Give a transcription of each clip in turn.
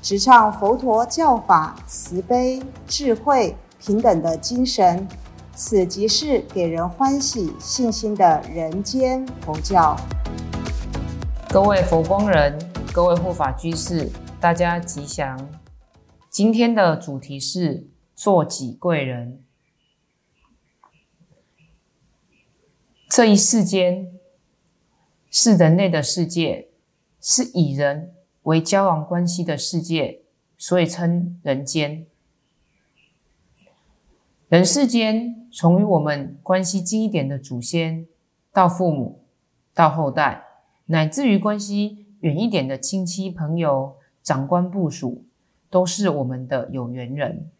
直唱佛陀教法慈悲、智慧、平等的精神。此即是给人欢喜、信心的人间佛教。各位佛光人，各位护法居士，大家吉祥。今天的主题是做己贵人。这一世间是人类的世界，是以人为交往关系的世界，所以称人间。人世间，从与我们关系近一点的祖先，到父母，到后代，乃至于关系远一点的亲戚朋友、长官部属，都是我们的有缘人。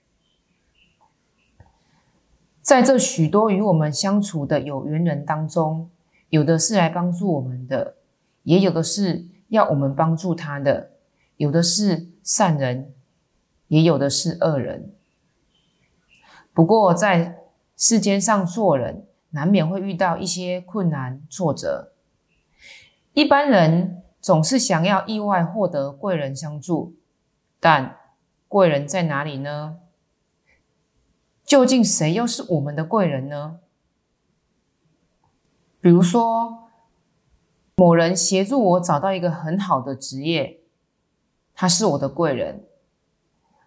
在这许多与我们相处的有缘人当中，有的是来帮助我们的，也有的是要我们帮助他的；有的是善人，也有的是恶人。不过，在世间上做人，难免会遇到一些困难挫折。一般人总是想要意外获得贵人相助，但贵人在哪里呢？究竟谁又是我们的贵人呢？比如说，某人协助我找到一个很好的职业，他是我的贵人；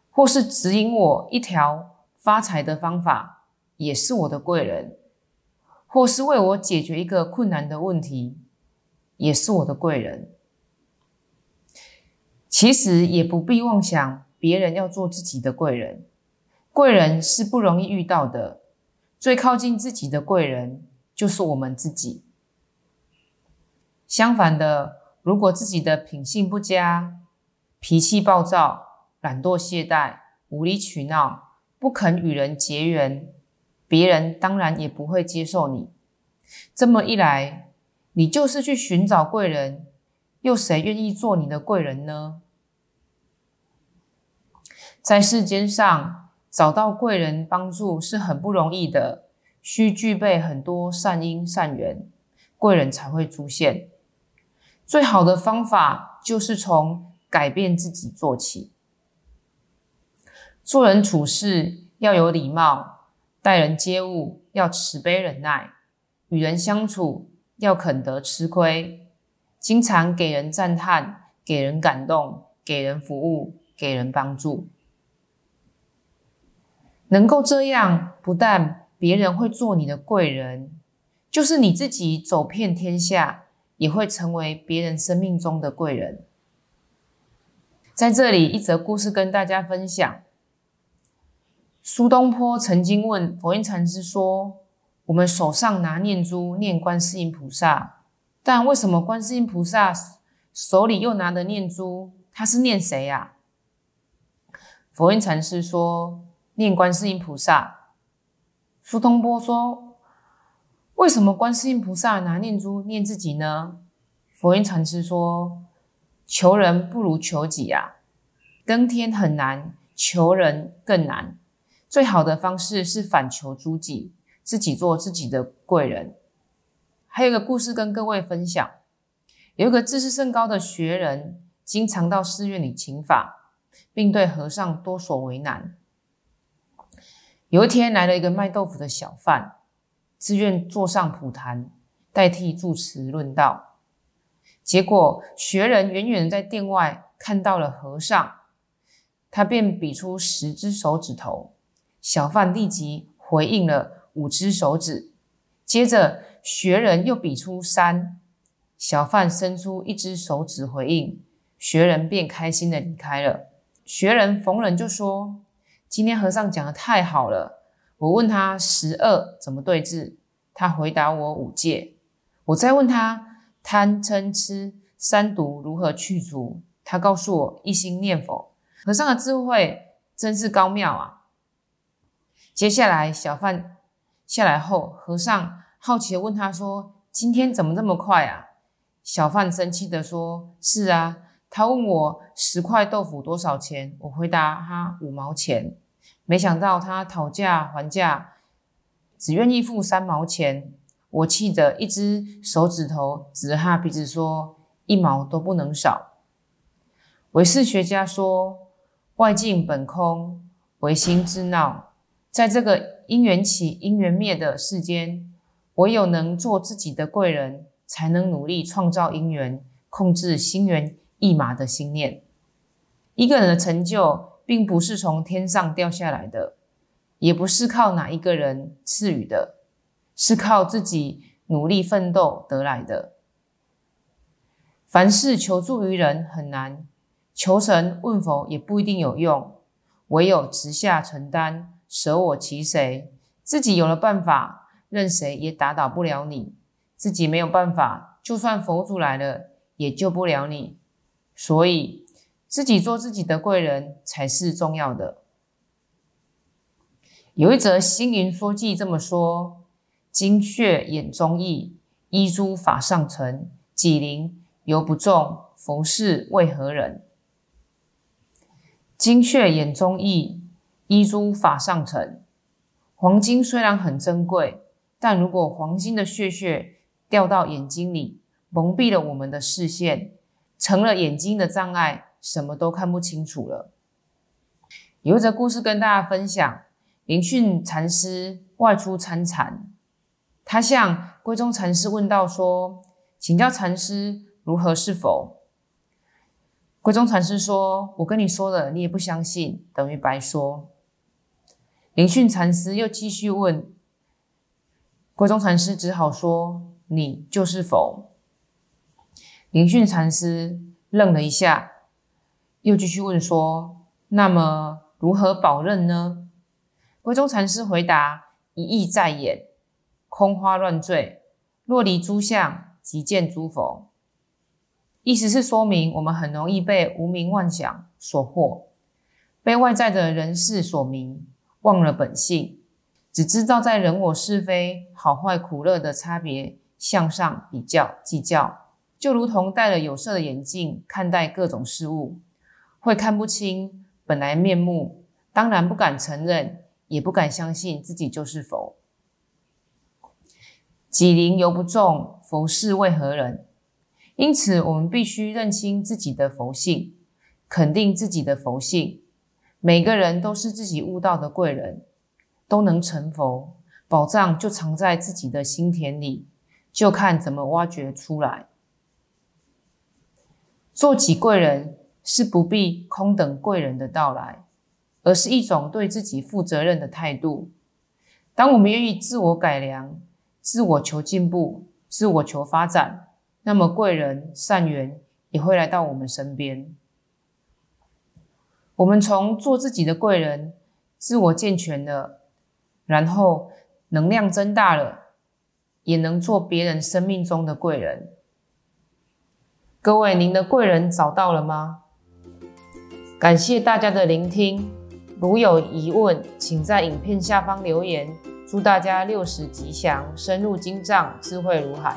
或是指引我一条发财的方法，也是我的贵人；或是为我解决一个困难的问题，也是我的贵人。其实也不必妄想别人要做自己的贵人。贵人是不容易遇到的，最靠近自己的贵人就是我们自己。相反的，如果自己的品性不佳，脾气暴躁、懒惰懈怠、无理取闹、不肯与人结缘，别人当然也不会接受你。这么一来，你就是去寻找贵人，又谁愿意做你的贵人呢？在世间上。找到贵人帮助是很不容易的，需具备很多善因善缘，贵人才会出现。最好的方法就是从改变自己做起。做人处事要有礼貌，待人接物要慈悲忍耐，与人相处要肯得吃亏，经常给人赞叹，给人感动，给人服务，给人帮助。能够这样，不但别人会做你的贵人，就是你自己走遍天下，也会成为别人生命中的贵人。在这里，一则故事跟大家分享。苏东坡曾经问佛印禅师说：“我们手上拿念珠念观世音菩萨，但为什么观世音菩萨手里又拿着念珠？他是念谁呀？”佛印禅师说。念观世音菩萨，苏东坡说：“为什么观世音菩萨拿念珠念自己呢？”佛印禅师说：“求人不如求己呀，登天很难，求人更难。最好的方式是反求诸己，自己做自己的贵人。”还有个故事跟各位分享：有一个自视甚高的学人，经常到寺院里请法，并对和尚多所为难。有一天来了一个卖豆腐的小贩，自愿坐上蒲坛，代替住持论道。结果学人远远在殿外看到了和尚，他便比出十只手指头，小贩立即回应了五只手指。接着学人又比出三，小贩伸出一只手指回应，学人便开心的离开了。学人逢人就说。今天和尚讲的太好了。我问他十恶怎么对治，他回答我五戒。我再问他贪嗔痴三毒如何去除，他告诉我一心念佛。和尚的智慧真是高妙啊！接下来，小贩下来后，和尚好奇的问他说：“今天怎么这么快啊？”小贩生气的说：“是啊。”他问我十块豆腐多少钱，我回答他五毛钱。没想到他讨价还价，只愿意付三毛钱。我气得一只手指头指着他鼻子说：“一毛都不能少。”唯识学家说：“外境本空，唯心自闹。”在这个因缘起、因缘灭的世间，唯有能做自己的贵人，才能努力创造因缘，控制心猿意马的心念。一个人的成就，并不是从天上掉下来的，也不是靠哪一个人赐予的，是靠自己努力奋斗得来的。凡事求助于人很难，求神问佛也不一定有用，唯有直下承担。舍我其谁？自己有了办法，任谁也打倒不了你；自己没有办法，就算佛祖来了，也救不了你。所以，自己做自己的贵人才是重要的。有一则星云说记这么说：精血眼中意，衣珠法上乘，己灵犹不中，佛事为何人？精血眼中意。衣珠法上乘，黄金虽然很珍贵，但如果黄金的血血掉到眼睛里，蒙蔽了我们的视线，成了眼睛的障碍，什么都看不清楚了。有一则故事跟大家分享：灵训禅师外出参禅，他向归宗禅师问道说：“请教禅师，如何是否？”归宗禅师说：“我跟你说了，你也不相信，等于白说。”灵训禅师又继续问，归宗禅师只好说：“你就是否？”灵训禅师愣了一下，又继续问说：“那么如何保认呢？”归宗禅师回答：“一意在眼，空花乱坠，若离诸相，即见诸佛。”意思是说明我们很容易被无名妄想所惑，被外在的人事所迷。忘了本性，只知道在人我是非、好坏苦乐的差别向上比较计较，就如同戴了有色的眼镜看待各种事物，会看不清本来面目，当然不敢承认，也不敢相信自己就是佛。己灵犹不重，佛事为何人？因此，我们必须认清自己的佛性，肯定自己的佛性。每个人都是自己悟道的贵人，都能成佛，宝藏就藏在自己的心田里，就看怎么挖掘出来。做起贵人是不必空等贵人的到来，而是一种对自己负责任的态度。当我们愿意自我改良、自我求进步、自我求发展，那么贵人善缘也会来到我们身边。我们从做自己的贵人，自我健全了，然后能量增大了，也能做别人生命中的贵人。各位，您的贵人找到了吗？感谢大家的聆听，如有疑问，请在影片下方留言。祝大家六十吉祥，深入经藏，智慧如海。